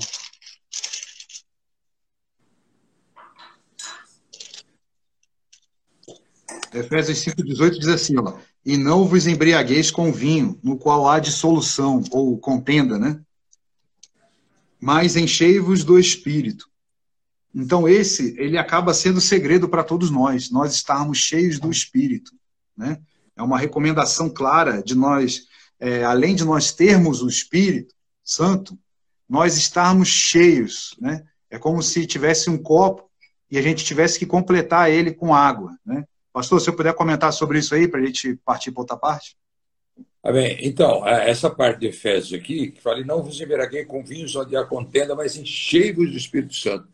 Efésios 5, 18 diz assim, ó e não vos embriagueis com vinho, no qual há dissolução, ou contenda, né? Mas enchei-vos do Espírito. Então, esse, ele acaba sendo segredo para todos nós, nós estarmos cheios do Espírito, né? É uma recomendação clara de nós, é, além de nós termos o Espírito Santo, nós estarmos cheios, né? É como se tivesse um copo e a gente tivesse que completar ele com água, né? Pastor, se eu puder comentar sobre isso aí, para a gente partir para outra parte. Ah, bem, então, essa parte de Efésios aqui, que fala, não vos embriaguei com vinhos onde há contenda, mas enchei-vos do Espírito Santo.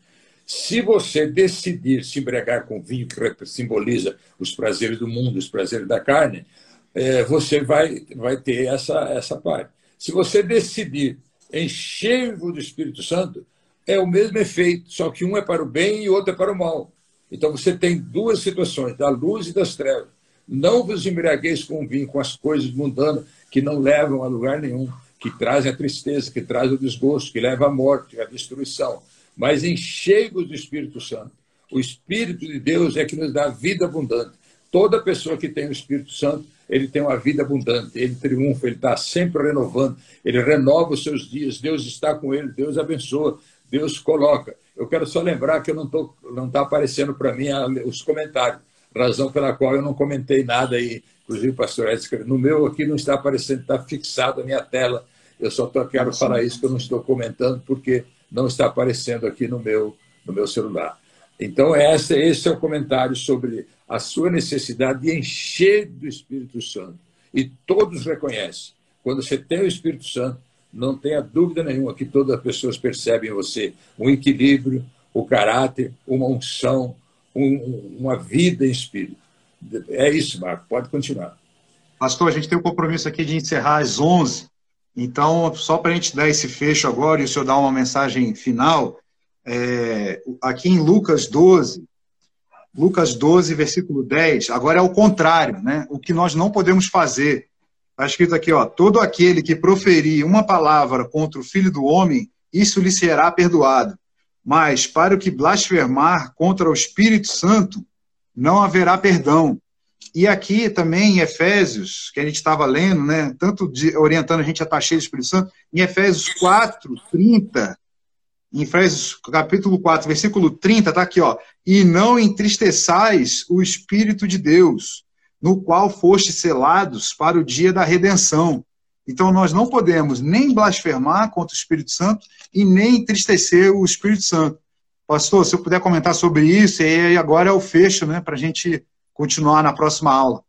Se você decidir se embriagar com vinho, que simboliza os prazeres do mundo, os prazeres da carne, é, você vai, vai ter essa, essa parte. Se você decidir encher-vos do Espírito Santo, é o mesmo efeito, só que um é para o bem e o outro é para o mal. Então você tem duas situações, da luz e das trevas. Não vos embriagueis com vinho, com as coisas mundanas que não levam a lugar nenhum, que trazem a tristeza, que trazem o desgosto, que levam à morte, à destruição. Mas enchei-vos do Espírito Santo. O Espírito de Deus é que nos dá vida abundante. Toda pessoa que tem o Espírito Santo, ele tem uma vida abundante, ele triunfa, ele está sempre renovando, ele renova os seus dias, Deus está com ele, Deus abençoa, Deus coloca. Eu quero só lembrar que eu não estou não está aparecendo para mim os comentários, razão pela qual eu não comentei nada aí. Inclusive, pastor Edson, no meu aqui não está aparecendo, está fixado a minha tela. Eu só tô, quero falar isso que eu não estou comentando, porque não está aparecendo aqui no meu, no meu celular. Então, esse, esse é o comentário sobre a sua necessidade de encher do Espírito Santo. E todos reconhecem. Quando você tem o Espírito Santo, não tenha dúvida nenhuma que todas as pessoas percebem em você um equilíbrio, o caráter, uma unção, um, uma vida em espírito. É isso, Marco. Pode continuar. Pastor, a gente tem o um compromisso aqui de encerrar às 11. Então, só para a gente dar esse fecho agora e o senhor dar uma mensagem final, é, aqui em Lucas 12, Lucas 12, versículo 10, agora é o contrário, né? O que nós não podemos fazer. Está escrito aqui, ó, todo aquele que proferir uma palavra contra o Filho do Homem, isso lhe será perdoado. Mas para o que blasfemar contra o Espírito Santo, não haverá perdão. E aqui também em Efésios, que a gente estava lendo, né, tanto de, orientando a gente a estar cheio do Espírito Santo, em Efésios 4, 30, em Efésios capítulo 4, versículo 30, está aqui, ó. E não entristeçais o Espírito de Deus, no qual foste selados para o dia da redenção. Então nós não podemos nem blasfemar contra o Espírito Santo e nem entristecer o Espírito Santo. Pastor, se eu puder comentar sobre isso, e agora é o fecho, né, para a gente continuar na próxima aula.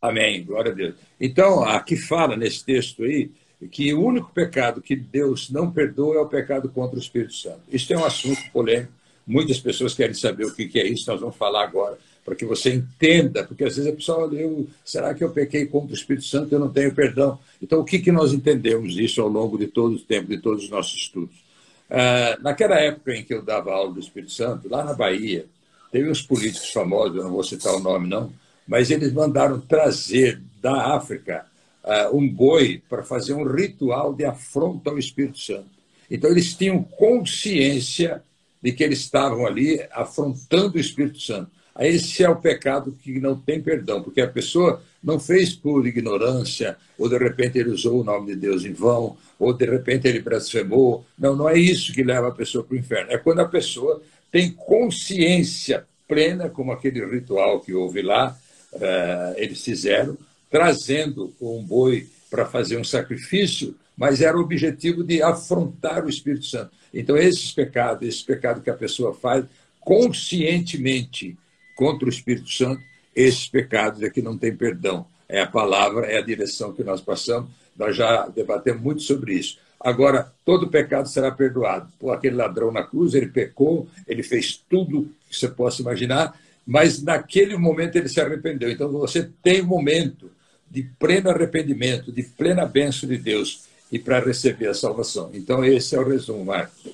Amém, glória a Deus. Então, aqui fala nesse texto aí que o único pecado que Deus não perdoa é o pecado contra o Espírito Santo. Isso é um assunto polêmico. Muitas pessoas querem saber o que é isso, nós vamos falar agora, para que você entenda, porque às vezes a pessoa olha, eu, será que eu pequei contra o Espírito Santo eu não tenho perdão? Então, o que, que nós entendemos isso ao longo de todo o tempo, de todos os nossos estudos? Uh, naquela época em que eu dava aula do Espírito Santo, lá na Bahia, teve uns políticos famosos, eu não vou citar o nome não, mas eles mandaram trazer da África uh, um boi para fazer um ritual de afronta ao Espírito Santo. Então, eles tinham consciência de que eles estavam ali afrontando o Espírito Santo. Esse é o pecado que não tem perdão, porque a pessoa não fez por ignorância, ou de repente ele usou o nome de Deus em vão, ou de repente ele blasfemou. Não, não é isso que leva a pessoa para o inferno. É quando a pessoa tem consciência plena, como aquele ritual que houve lá, uh, eles fizeram, trazendo um boi para fazer um sacrifício, mas era o objetivo de afrontar o Espírito Santo. Então, esses pecados, esse pecado que a pessoa faz conscientemente contra o Espírito Santo, esses pecados é que não tem perdão. É a palavra, é a direção que nós passamos. Nós já debatemos muito sobre isso. Agora, todo pecado será perdoado. Por aquele ladrão na cruz, ele pecou, ele fez tudo que você possa imaginar, mas naquele momento ele se arrependeu. Então, você tem um momento de pleno arrependimento, de plena bênção de Deus e para receber a salvação. Então, esse é o resumo, Marcos.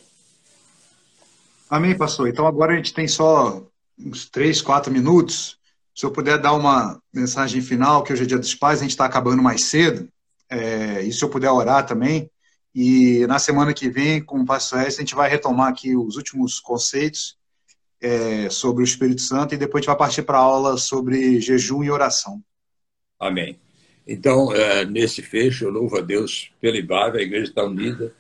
Amém, pastor. Então, agora a gente tem só uns três, quatro minutos. Se eu puder dar uma mensagem final, que hoje é dia dos pais, a gente está acabando mais cedo, é, e se eu puder orar também. E na semana que vem, com o pastor S, a gente vai retomar aqui os últimos conceitos é, sobre o Espírito Santo e depois a gente vai partir para a aula sobre jejum e oração. Amém. Então, é, nesse fecho, eu louvo a Deus pela IBAV, a igreja está unida.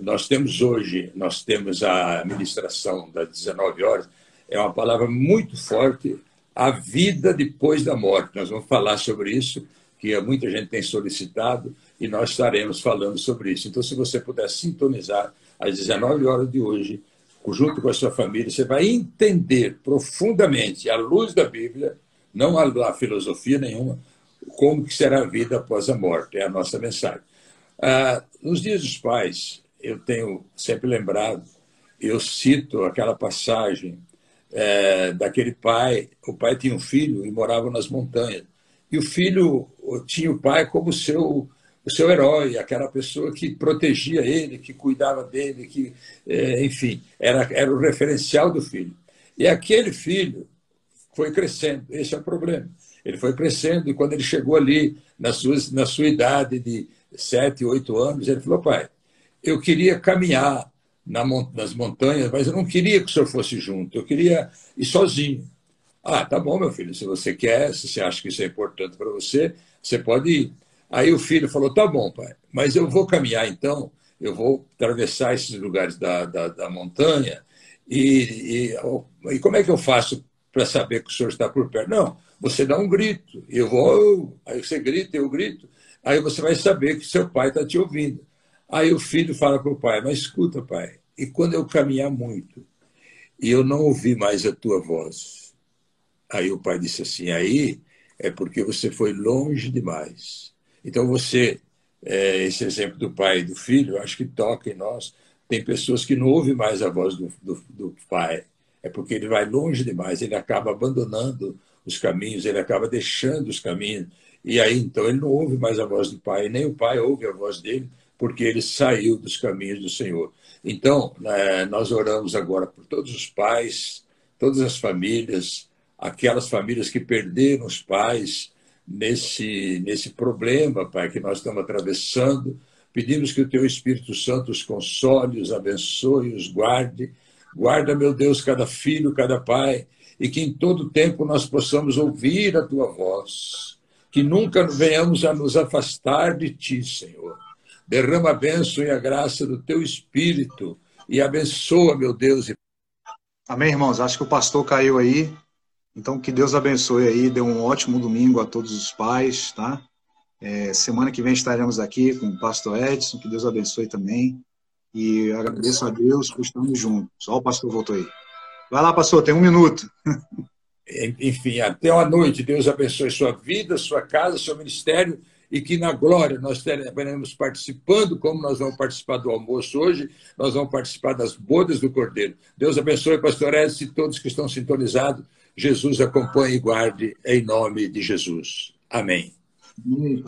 Nós temos hoje, nós temos a ministração das 19 horas, é uma palavra muito forte, a vida depois da morte. Nós vamos falar sobre isso, que muita gente tem solicitado, e nós estaremos falando sobre isso. Então, se você puder sintonizar às 19 horas de hoje, junto com a sua família, você vai entender profundamente, à luz da Bíblia, não a filosofia nenhuma, como que será a vida após a morte, é a nossa mensagem. Ah, nos dias dos pais, eu tenho sempre lembrado, eu cito aquela passagem é, daquele pai, o pai tinha um filho e morava nas montanhas, e o filho tinha o pai como seu o seu herói, aquela pessoa que protegia ele, que cuidava dele, que, é, enfim, era, era o referencial do filho. E aquele filho foi crescendo, esse é o problema. Ele foi crescendo e quando ele chegou ali, na sua, na sua idade de sete, oito anos, ele falou, pai, eu queria caminhar na, nas montanhas, mas eu não queria que o senhor fosse junto, eu queria ir sozinho. Ah, tá bom, meu filho, se você quer, se você acha que isso é importante para você, você pode ir. Aí o filho falou, tá bom, pai, mas eu vou caminhar então, eu vou atravessar esses lugares da, da, da montanha, e, e, e como é que eu faço para saber que o senhor está por perto? Não, você dá um grito, eu vou, aí você grita, eu grito, aí você vai saber que seu pai está te ouvindo. Aí o filho fala para o pai, mas escuta, pai, e quando eu caminhar muito e eu não ouvi mais a tua voz, aí o pai disse assim: aí é porque você foi longe demais. Então você, é, esse exemplo do pai e do filho, acho que toca em nós. Tem pessoas que não ouvem mais a voz do, do, do pai, é porque ele vai longe demais, ele acaba abandonando os caminhos, ele acaba deixando os caminhos. E aí, então, ele não ouve mais a voz do pai, nem o pai ouve a voz dele, porque ele saiu dos caminhos do Senhor. Então, né, nós oramos agora por todos os pais, todas as famílias, aquelas famílias que perderam os pais nesse, nesse problema, Pai, que nós estamos atravessando. Pedimos que o Teu Espírito Santo os console, os abençoe, os guarde. Guarda, meu Deus, cada filho, cada pai, e que em todo tempo nós possamos ouvir a Tua voz. Que nunca venhamos a nos afastar de Ti, Senhor Derrama a bênção e a graça do teu espírito e abençoa, meu Deus. Amém, irmãos? Acho que o pastor caiu aí. Então, que Deus abençoe aí. Dê um ótimo domingo a todos os pais, tá? É, semana que vem estaremos aqui com o pastor Edson. Que Deus abençoe também. E agradeço a Deus por estarmos juntos. Só o pastor voltou aí. Vai lá, pastor, tem um minuto. Enfim, até uma noite. Deus abençoe sua vida, sua casa, seu ministério e que na glória nós estaremos participando, como nós vamos participar do almoço hoje, nós vamos participar das bodas do Cordeiro. Deus abençoe, pastor Edson, e todos que estão sintonizados. Jesus acompanhe e guarde, em nome de Jesus. Amém. Amém.